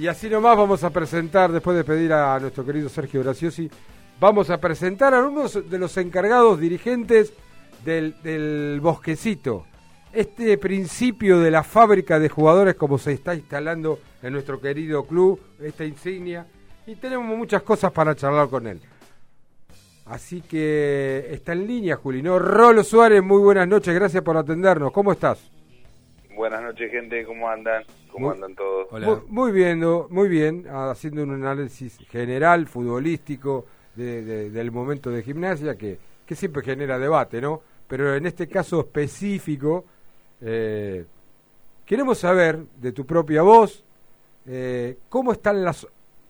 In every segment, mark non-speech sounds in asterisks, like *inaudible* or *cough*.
Y así nomás vamos a presentar, después de pedir a nuestro querido Sergio Graciosi, vamos a presentar a uno de los encargados dirigentes del, Bosquecito. Este principio de la fábrica de jugadores como se está instalando en nuestro querido club, esta insignia, y tenemos muchas cosas para charlar con él. Así que está en línea, Juli, ¿no? Rolo Suárez, muy buenas noches, gracias por atendernos. ¿Cómo estás? Buenas noches, gente, ¿cómo andan? ¿Cómo andan todos? Muy, bien, muy bien, haciendo un análisis general, futbolístico, del momento de gimnasia, que, que siempre genera debate, ¿no? Pero en este caso específico, eh, queremos saber de tu propia voz eh, cómo están las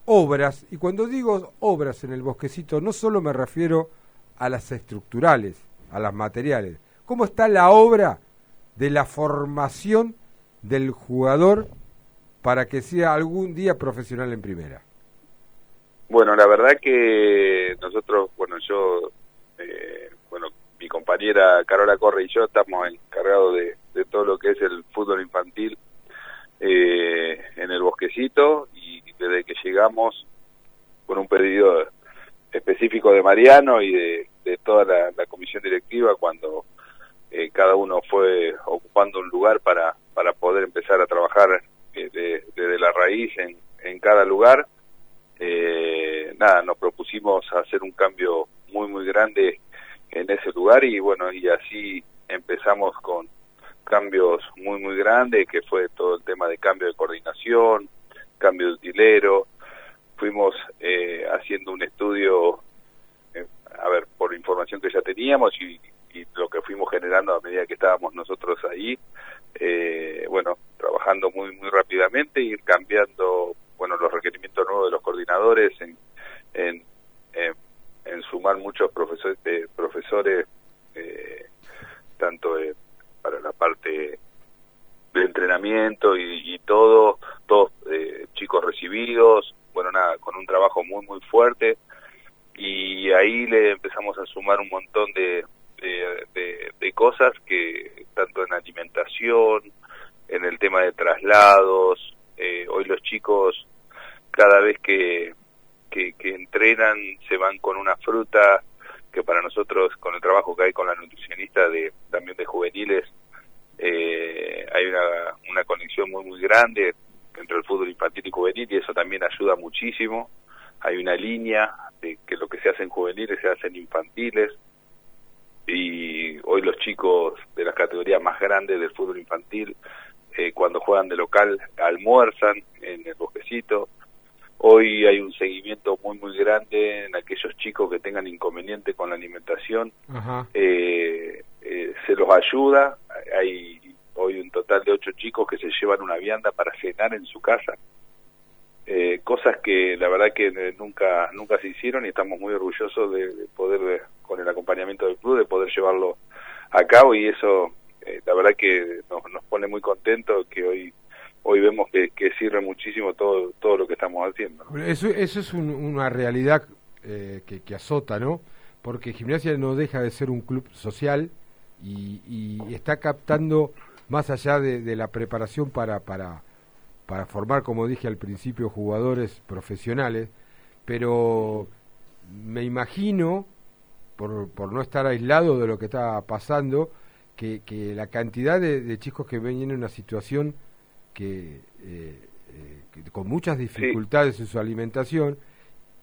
obras, y cuando digo obras en el bosquecito, no solo me refiero a las estructurales, a las materiales, cómo está la obra de la formación del jugador para que sea algún día profesional en primera. Bueno, la verdad que nosotros, bueno, yo, eh, bueno, mi compañera Carola Corre y yo estamos encargados de, de todo lo que es el fútbol infantil eh, en el bosquecito y desde que llegamos con un pedido específico de Mariano y de, toda la, comisión directiva cuando eh, cada uno fue ocupando un lugar para, para poder empezar a trabajar eh, desde la raíz en, en cada lugar. Eh, nada, nos propusimos hacer un cambio muy, muy grande en ese lugar y bueno, y así empezamos con cambios muy, muy grandes, que fue todo el tema de cambio de coordinación, cambio de utilero, fuimos eh, haciendo un estudio, eh, a ver, por información que ya teníamos y, fuimos generando a medida que estábamos nosotros ahí, eh, bueno, trabajando muy, muy rápidamente, ir cambiando, bueno, los requerimientos nuevos de los coordinadores, en, en, en, sumar muchos profesores, profesores tanto para la parte de entrenamiento y, y todo, todos chicos recibidos, bueno, nada, con un trabajo muy, muy fuerte. Y ahí le empezamos a sumar un montón de, de, cosas que tanto en alimentación, en el tema de traslados, eh, hoy los chicos cada vez que, que, entrenan se van con una fruta que para nosotros con el trabajo que hay con la nutricionista de también de juveniles eh, hay una, una conexión muy muy grande entre el fútbol infantil y juvenil y eso también ayuda muchísimo. Hay una línea de que lo que se hace en juveniles se hace en infantiles y hoy los chicos de las categorías más grandes del fútbol infantil eh, cuando juegan de local almuerzan en el bosquecito. Hoy hay un seguimiento muy muy grande en aquellos chicos que tengan inconveniente con la alimentación. Eh, eh, se los ayuda. Hay hoy un total de ocho chicos que se llevan una vianda para cenar en su casa. Eh, cosas que la verdad que nunca nunca se hicieron y estamos muy orgullosos de, poder, el acompañamiento del club, de poder llevarlo a cabo y eso eh, la verdad que nos, pone muy contentos que hoy hoy vemos que, sirve muchísimo todo todo lo que estamos haciendo. Eso, eso es una realidad que, que azota, ¿no? Porque Gimnasia no deja de ser un club social y, y está captando más allá de, la preparación para, para, para formar, como dije al principio, jugadores profesionales, pero me imagino, por, por no estar aislado de lo que está pasando, que, que la cantidad de, chicos que ven en una situación que, eh, eh, con muchas dificultades en su alimentación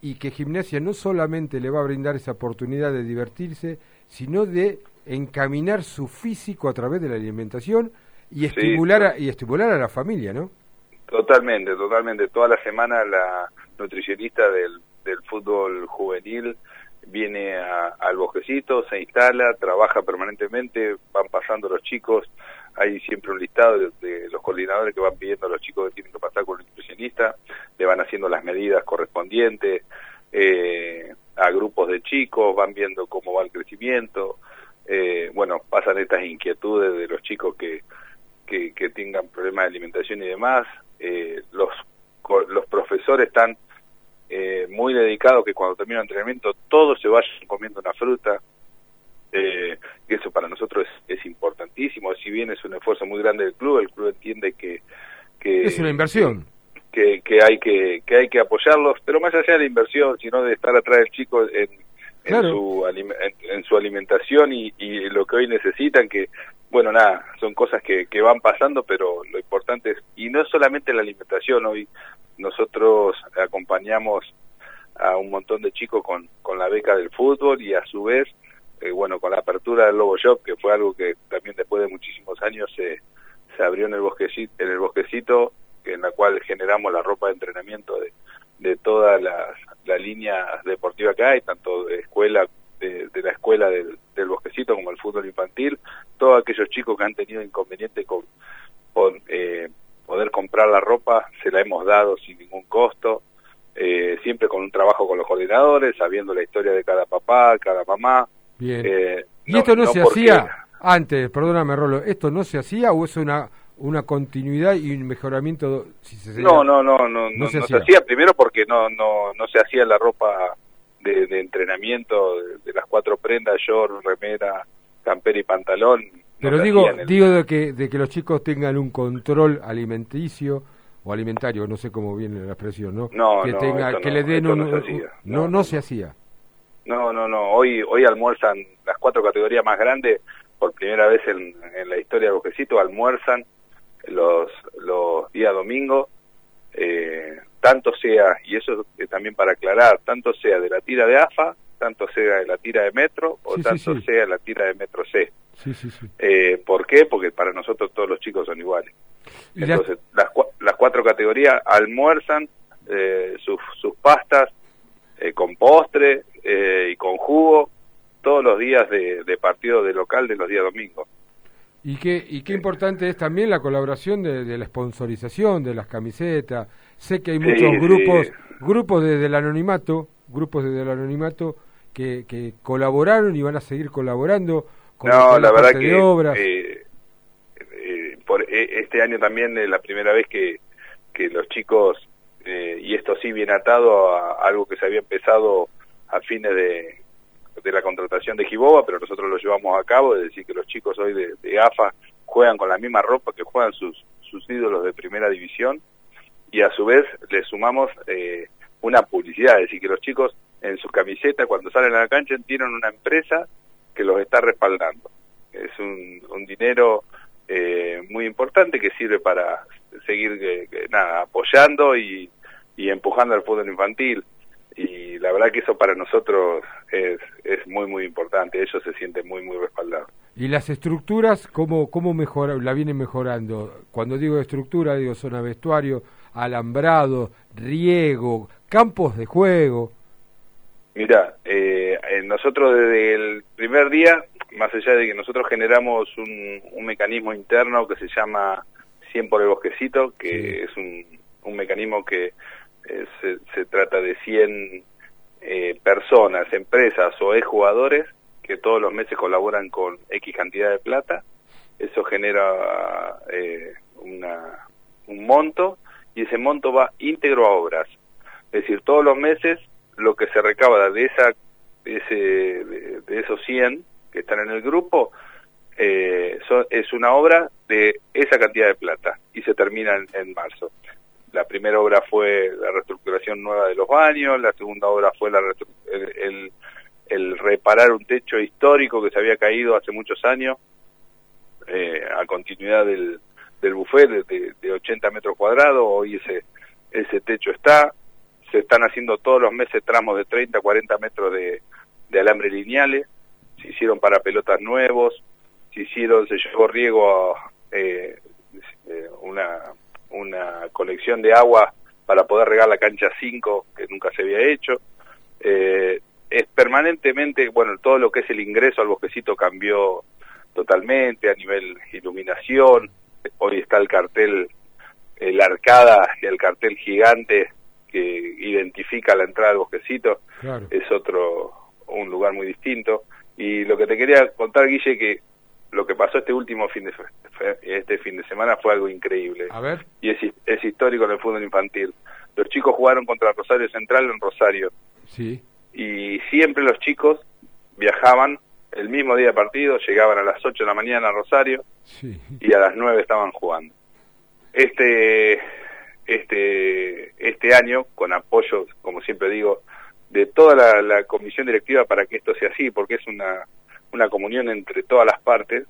y que gimnasia no solamente le va a brindar esa oportunidad de divertirse, sino de encaminar su físico a través de la alimentación y estimular a, y estimular a la familia, ¿no? Totalmente, totalmente. Toda la semana la nutricionista del, del fútbol juvenil viene al bosquecito, se instala, trabaja permanentemente, van pasando los chicos, hay siempre un listado de, los coordinadores que van pidiendo a los chicos que tienen que pasar con el nutricionista, le van haciendo las medidas correspondientes, eh, a grupos de chicos, van viendo cómo va el crecimiento, eh, bueno, pasan estas inquietudes de los chicos que, que, tengan problemas de alimentación y demás. Eh, los, los profesores están eh, muy dedicados que cuando termina el entrenamiento todos se vayan comiendo una fruta. Eh, y eso para nosotros es, es, importantísimo. Si bien es un esfuerzo muy grande del club, el club entiende que... que es una inversión. Que, que, hay que, que hay que apoyarlos, pero más allá de la inversión, sino de estar atrás del chico en, en, su, en, su alimentación y, y, lo que hoy necesitan, que, bueno, nada, son cosas que, que van pasando, pero lo importante es, y no es solamente la alimentación, hoy nosotros acompañamos a un montón de chicos con, con la beca del fútbol y a su vez, eh, bueno, con la apertura del Lobo Shop, que fue algo que también después de muchísimos años se, se abrió en el bosquecito, en el bosquecito en la cual generamos la ropa de entrenamiento de, de todas las, la líneas deportivas que hay, tanto de escuela, de, la escuela del, del, bosquecito como el fútbol infantil, todos aquellos chicos que han tenido inconveniente con, con eh, poder comprar la ropa, se la hemos dado sin ningún costo, eh, siempre con un trabajo con los coordinadores, sabiendo la historia de cada papá, cada mamá. Bien. Eh, ¿Y esto no, se hacía antes, perdóname Rolo, esto no se hacía o es una una continuidad y un mejoramiento si se no, no no no no, se, hacía. primero porque no no no se hacía la ropa de, entrenamiento de, las cuatro prendas short remera campera y pantalón pero digo digo de que de que los chicos tengan un control alimenticio o alimentario no sé cómo viene la expresión no, no que tenga que le den un, no, no, se hacía. No no no hoy hoy almuerzan las cuatro categorías más grandes por primera vez en, en la historia de Bojecito almuerzan los, los días domingos, eh, tanto sea, y eso es también para aclarar, tanto sea de la tira de AFA, tanto sea de la tira de metro o tanto sea la tira de metro C. Eh, ¿Por qué? Porque para nosotros todos los chicos son iguales. Entonces, las, las cuatro categorías almuerzan eh, sus, sus pastas eh, con postre eh, y con jugo todos los días de, de partido de local de los días domingos. Y qué, y qué importante es también la colaboración de, la sponsorización de las camisetas. Sé que hay muchos grupos, grupos desde el anonimato, grupos desde el anonimato que, que colaboraron y van a seguir colaborando con no, la, verdad que obras. Eh, eh, por e, este año también es la primera vez que, que los chicos eh, y esto sí viene atado a algo que se había empezado a fines de de la contratación de Giboba, pero nosotros lo llevamos a cabo, es decir, que los chicos hoy de, AFA juegan con la misma ropa que juegan sus, sus ídolos de primera división y a su vez le sumamos eh, una publicidad, es decir, que los chicos en su camiseta cuando salen a la cancha tienen una empresa que los está respaldando. Es un, un dinero eh, muy importante que sirve para seguir eh, nada apoyando y, y empujando al fútbol infantil y la verdad que eso para nosotros es, es muy muy importante, ellos se sienten muy muy respaldados. ¿Y las estructuras cómo, cómo mejora, la vienen mejorando? Cuando digo estructura, digo zona vestuario, alambrado, riego, campos de juego. Mira, eh, nosotros desde el primer día, más allá de que nosotros generamos un, un mecanismo interno que se llama 100 por el bosquecito, que es un, un mecanismo que eh, se, trata de 100 eh, personas, empresas o jugadores que todos los meses colaboran con X cantidad de plata. Eso genera eh, una, un monto y ese monto va íntegro a obras. Es decir, todos los meses lo que se recauda de, esa, de, ese, de, esos 100 que están en el grupo eh, es una obra de esa cantidad de plata y se termina en marzo la primera obra fue la reestructuración nueva de los baños, la segunda obra fue la el, el, reparar un techo histórico que se había caído hace muchos años eh, a continuidad del, del buffet de, de, 80 metros cuadrados, hoy ese, ese techo está, se están haciendo todos los meses tramos de 30, 40 metros de, alambre lineales, se hicieron para pelotas nuevos, se hicieron, se llevó riego a eh, eh una una conexión de agua para poder regar la cancha 5, que nunca se había hecho. Eh, es permanentemente, bueno, todo lo que es el ingreso al bosquecito cambió totalmente a nivel iluminación. Hoy está el cartel, el arcada y el cartel gigante que identifica la entrada al bosquecito. Es otro, un lugar muy distinto. Y lo que te quería contar, Guille, que lo que pasó este último fin de este fin de semana fue algo increíble. A ver. Y es, es histórico en el fútbol infantil. Los chicos jugaron contra Rosario Central en Rosario. Sí. Y siempre los chicos viajaban el mismo día de partido, llegaban a las 8 de la mañana a Rosario sí. y a las 9 estaban jugando. Este este, este año, con apoyo, como siempre digo, de toda la, comisión directiva para que esto sea así, porque es una, una comunión entre todas las partes.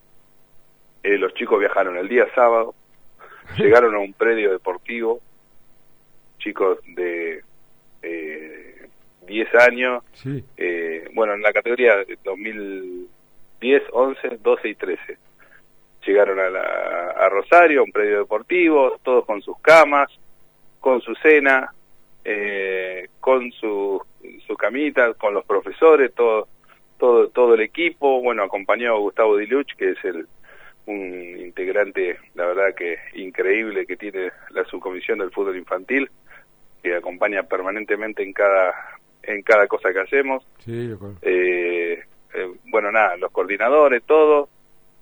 Eh, los chicos viajaron el día sábado, *laughs* llegaron a un predio deportivo, chicos de eh, 10 años, eh, bueno, en la categoría de 2010, 11, 12 y 13. Llegaron a, la, a Rosario, a un predio deportivo, todos con sus camas, con su cena, eh, con su, su camita, con los profesores, todo, todo, todo el equipo, bueno, acompañado a Gustavo Diluch, que es el un integrante, la verdad que increíble que tiene la subcomisión del fútbol infantil, que acompaña permanentemente en cada en cada cosa que hacemos. Sí, eh, eh, bueno, nada, los coordinadores, todos,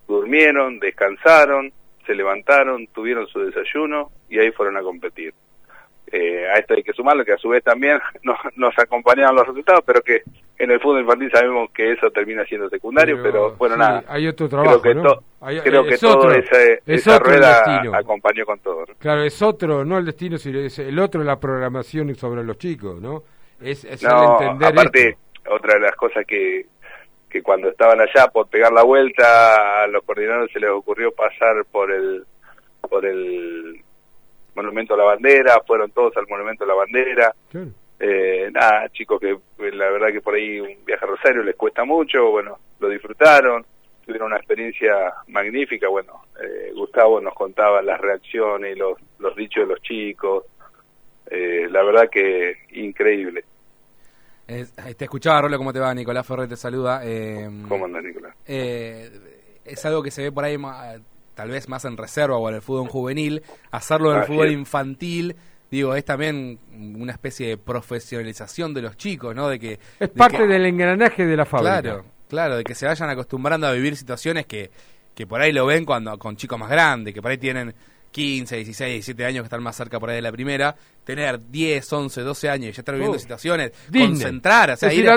durmieron, descansaron, se levantaron, tuvieron su desayuno y ahí fueron a competir. Eh, a esto hay que sumarlo, que a su vez también *laughs* nos, nos acompañaban los resultados, pero que en el fútbol infantil sabemos que eso termina siendo secundario, pero, bueno, nada. Hay otro trabajo, creo que, creo que todo esa rueda acompañó con todo. Claro, es otro, no el destino, sino es el otro la programación sobre los chicos, ¿no? Es, no, aparte, otra de las cosas que, que cuando estaban allá por pegar la vuelta, a los coordinadores se les ocurrió pasar por el por el Monumento a la Bandera, fueron todos al Monumento a la Bandera. Eh, nada, chicos que la verdad que por ahí un viaje a Rosario les cuesta mucho, bueno, lo disfrutaron, tuvieron una experiencia magnífica, bueno, eh, Gustavo nos contaba las reacciones, los, los dichos de los chicos, eh, la verdad que increíble. te escuchaba, Rolo, ¿cómo te va? Nicolás Ferrer te saluda. ¿Cómo anda, Nicolás? es algo que se ve por ahí tal vez más en reserva o en el fútbol juvenil, hacerlo en el fútbol infantil, digo, es también una especie de profesionalización de los chicos, ¿no? De que es parte del engranaje de la fábrica. Claro, claro, de que se vayan acostumbrando a vivir situaciones que, que por ahí lo ven cuando con chicos más grandes, que por ahí tienen 15, 16, 17 años que están más cerca por ahí de la primera, tener 10, 11, 12 años y ya estar viviendo oh, situaciones, concentrar, o sea, ir, a,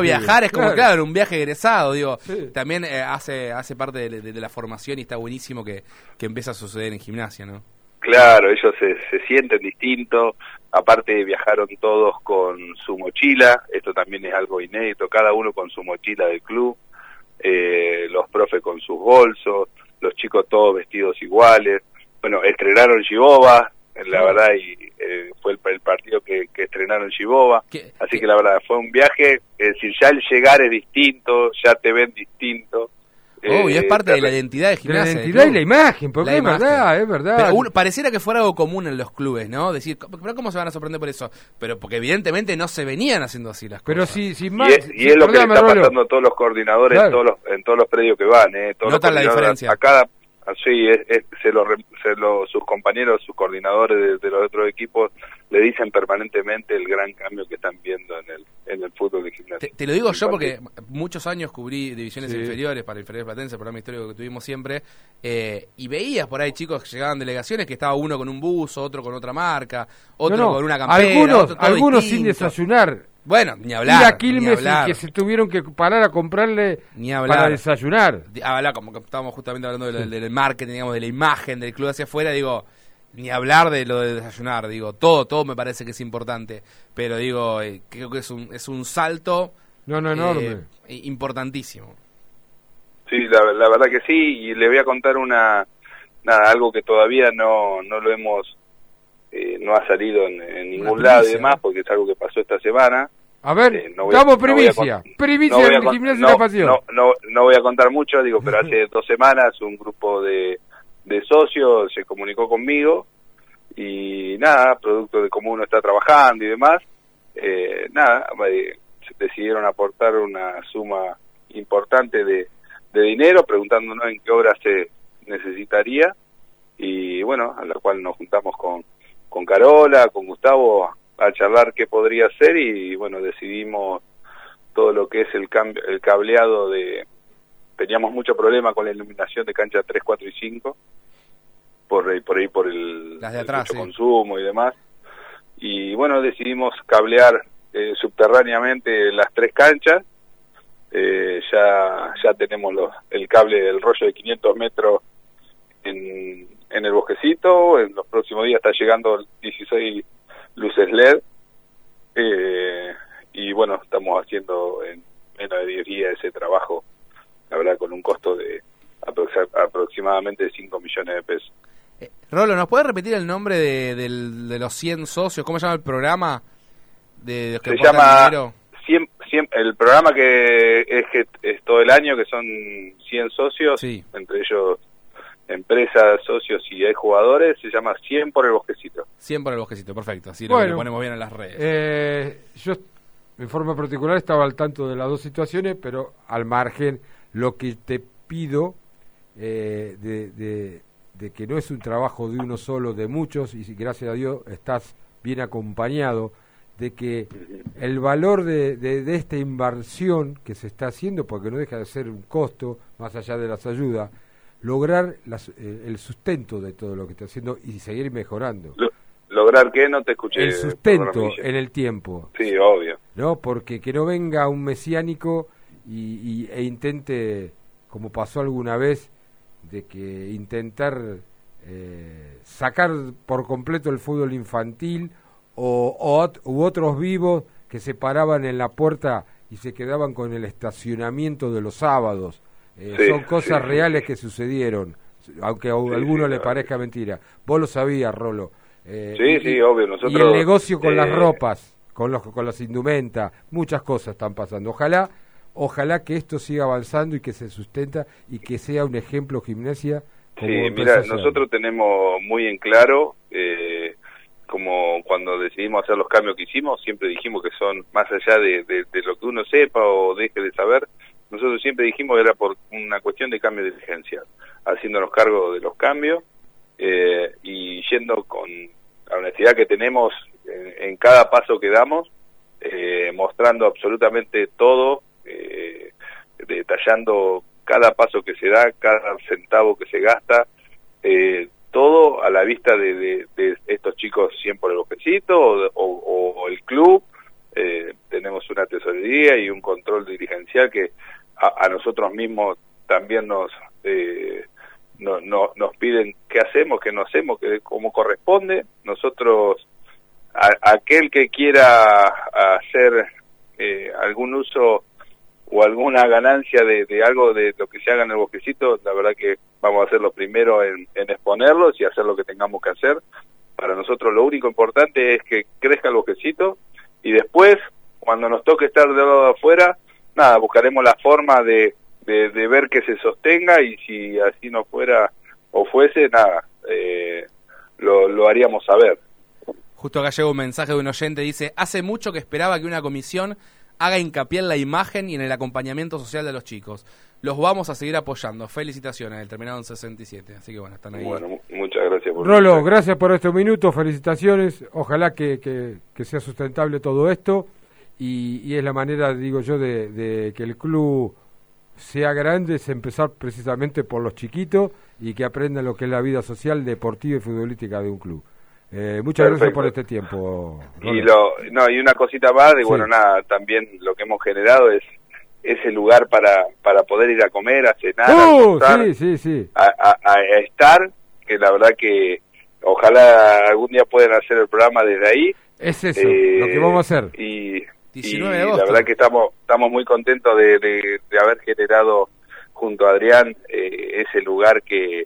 viajar es como, claro. un viaje egresado, digo, también eh, hace hace parte de, la formación y está buenísimo que, que empieza a suceder en gimnasia, ¿no? Claro, ellos se, se sienten distintos, aparte viajaron todos con su mochila, esto también es algo inédito, cada uno con su mochila del club, eh, los profes con sus bolsos, los chicos todos vestidos iguales, bueno, estrenaron Giboba, la verdad, y eh, fue el, partido que, estrenaron Giboba, así que la verdad fue un viaje, es decir, ya el llegar es distinto, ya te ven distinto. Oh, y es eh, parte de la identidad de gimnasia. La identidad y la imagen, porque es verdad, es verdad. pareciera que fuera algo común en los clubes, ¿no? Decir, pero ¿cómo se van a sorprender por eso? Pero porque evidentemente no se venían haciendo así las pero cosas. Si, si más, y es, lo que le está pasando a todos los coordinadores en, todos los, en todos los predios que van, ¿eh? Todos Notan la diferencia. A cada, Así es, se, lo, se lo, sus compañeros, sus coordinadores de, los otros equipos le dicen permanentemente el gran cambio que están viendo en el, en el fútbol de gimnasia. Te, lo digo yo porque muchos años cubrí divisiones inferiores para inferiores platense, programa histórico que tuvimos siempre, eh, y veías por ahí chicos que llegaban delegaciones que estaba uno con un buzo, otro con otra marca, otro con una campera, algunos, algunos sin desayunar bueno, ni hablar. Quilmes que se tuvieron que parar a comprarle ni para desayunar. Hablar, como que estábamos justamente hablando del, marketing, digamos, de la imagen del club hacia afuera, digo, ni hablar de lo de desayunar, digo, todo, todo me parece que es importante, pero digo, eh, creo que es un, es un salto no, no, enorme. Eh, importantísimo. Sí, la, la, verdad que sí, y le voy a contar una, nada, algo que todavía no, no lo hemos eh, no ha salido en, ningún lado y demás, porque es algo que pasó esta semana. A ver, eh, no damos primicia, primicia de gimnasia de la pasión. No, no, voy a contar mucho, digo, pero *laughs* hace dos semanas un grupo de, de socios se comunicó conmigo y nada, producto de cómo uno está trabajando y demás, eh, nada, decidieron aportar una suma importante de, de dinero, preguntándonos en qué obra se necesitaría y bueno, a la cual nos juntamos con, con Carola, con Gustavo, a charlar qué podría ser y bueno, decidimos todo lo que es el, cambio, el cableado de... Teníamos mucho problema con la iluminación de cancha 3, 4 y 5, por, por ahí por el, consumo y demás. Y bueno, decidimos cablear eh, subterráneamente las tres canchas. Eh, ya, ya tenemos los, el cable del rollo de 500 metros en, en el bosquecito, en los próximos días está llegando 16 luces LED, eh, y bueno, estamos haciendo en menos de 10 días ese trabajo, la verdad, con un costo de aproximadamente 5 millones de pesos. Eh, Rolo, ¿nos puedes repetir el nombre de, de, los 100 socios? ¿Cómo se llama el programa? De, se llama el programa que es que es todo el año, que son 100 socios, entre ellos empresas, socios y hay jugadores, se llama 100 por el bosquecito. 100 por el bosquecito, perfecto. Así lo ponemos bien en las redes. Eh, yo, en forma particular, estaba al tanto de las dos situaciones, pero al margen, lo que te pido eh, de, de, que no es un trabajo de uno solo, de muchos, y gracias a Dios estás bien acompañado, de que el valor de, de, esta inversión que se está haciendo, porque no deja de ser un costo, más allá de las ayudas, lograr eh, el sustento de todo lo que está haciendo y seguir mejorando. ¿Lograr qué? No te escuché. El sustento en el tiempo. Sí, obvio. ¿No? Porque que no venga un mesiánico y, e intente, como pasó alguna vez, de que intentar eh, sacar por completo el fútbol infantil o, o u otros vivos que se paraban en la puerta y se quedaban con el estacionamiento de los sábados eh, son cosas reales que sucedieron, aunque a alguno le parezca mentira. Vos lo sabías, Rolo. Eh, sí, sí, obvio. Nosotros, y el negocio con las eh, ropas, con los con las indumentas, muchas cosas están pasando. Ojalá, ojalá que esto siga avanzando y que se sustenta y que sea un ejemplo gimnasia. sí, mira, nosotros tenemos muy en claro, como cuando decidimos hacer los cambios que hicimos, siempre dijimos que son más allá de, de lo que uno sepa o deje de saber, nosotros siempre dijimos que era por una cuestión de cambio de diligencia, haciéndonos cargo de los cambios eh, y yendo con la honestidad que tenemos en, cada paso que damos, eh, mostrando absolutamente todo, eh, detallando cada paso que se da, cada centavo que se gasta, todo a la vista de, estos chicos 100 por el bosquecito o, el club. tenemos una tesorería y un control dirigencial que a, nosotros mismos también nos eh, no, nos piden qué hacemos, qué no hacemos, que como corresponde. Nosotros, aquel que quiera hacer eh, algún uso o alguna ganancia de, algo de lo que se haga en el bosquecito, la verdad que vamos a ser los primeros en, en exponerlos y hacer lo que tengamos que hacer. Para nosotros lo único importante es que crezca el bosquecito y después, cuando nos toque estar de lado de afuera, nada, buscaremos la forma de, de, ver que se sostenga y si así no fuera o fuese, nada, eh, lo, lo haríamos saber. Justo acá llega un mensaje de un oyente, dice, hace mucho que esperaba que una comisión haga hincapié en la imagen y en el acompañamiento social de los chicos. Los vamos a seguir apoyando. Felicitaciones, el terminado en 67. Así que bueno, están ahí. Bueno, muchas gracias. Por Rolo, gracias por estos minutos, felicitaciones. Ojalá que, que, que sea sustentable todo esto y, es la manera, digo yo, de, que el club sea grande, es empezar precisamente por los chiquitos y que aprendan lo que es la vida social, deportiva y futbolística de un club. Eh, muchas gracias por este tiempo. Y, lo, no, y una cosita más, de bueno, nada, también lo que hemos generado es ese lugar para, para poder ir a comer, a cenar, uh, a, estar, que la verdad que ojalá algún día puedan hacer el programa desde ahí. Es eso, lo que vamos a hacer. Y, y la verdad que estamos estamos muy contentos de, de, haber generado junto a Adrián eh, ese lugar que,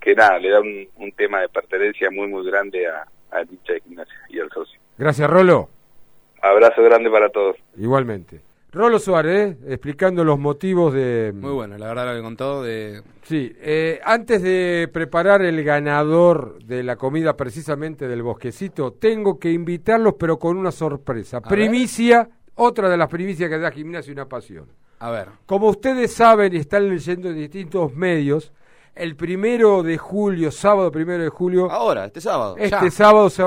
que nada, le da un, un, tema de pertenencia muy muy grande a, a dicha gimnasia y al socio. Gracias, Rolo. Abrazo grande para todos. Igualmente. Rolo Suárez, explicando los motivos de... Muy bueno, la verdad lo que contó de... Sí, eh, antes de preparar el ganador de la comida precisamente del bosquecito, tengo que invitarlos pero con una sorpresa. Primicia, otra de las primicias que da Gimnasia y una pasión. A ver. Como ustedes saben y están leyendo en distintos medios, el primero de julio, sábado primero de julio... Ahora, este sábado. Este sábado se va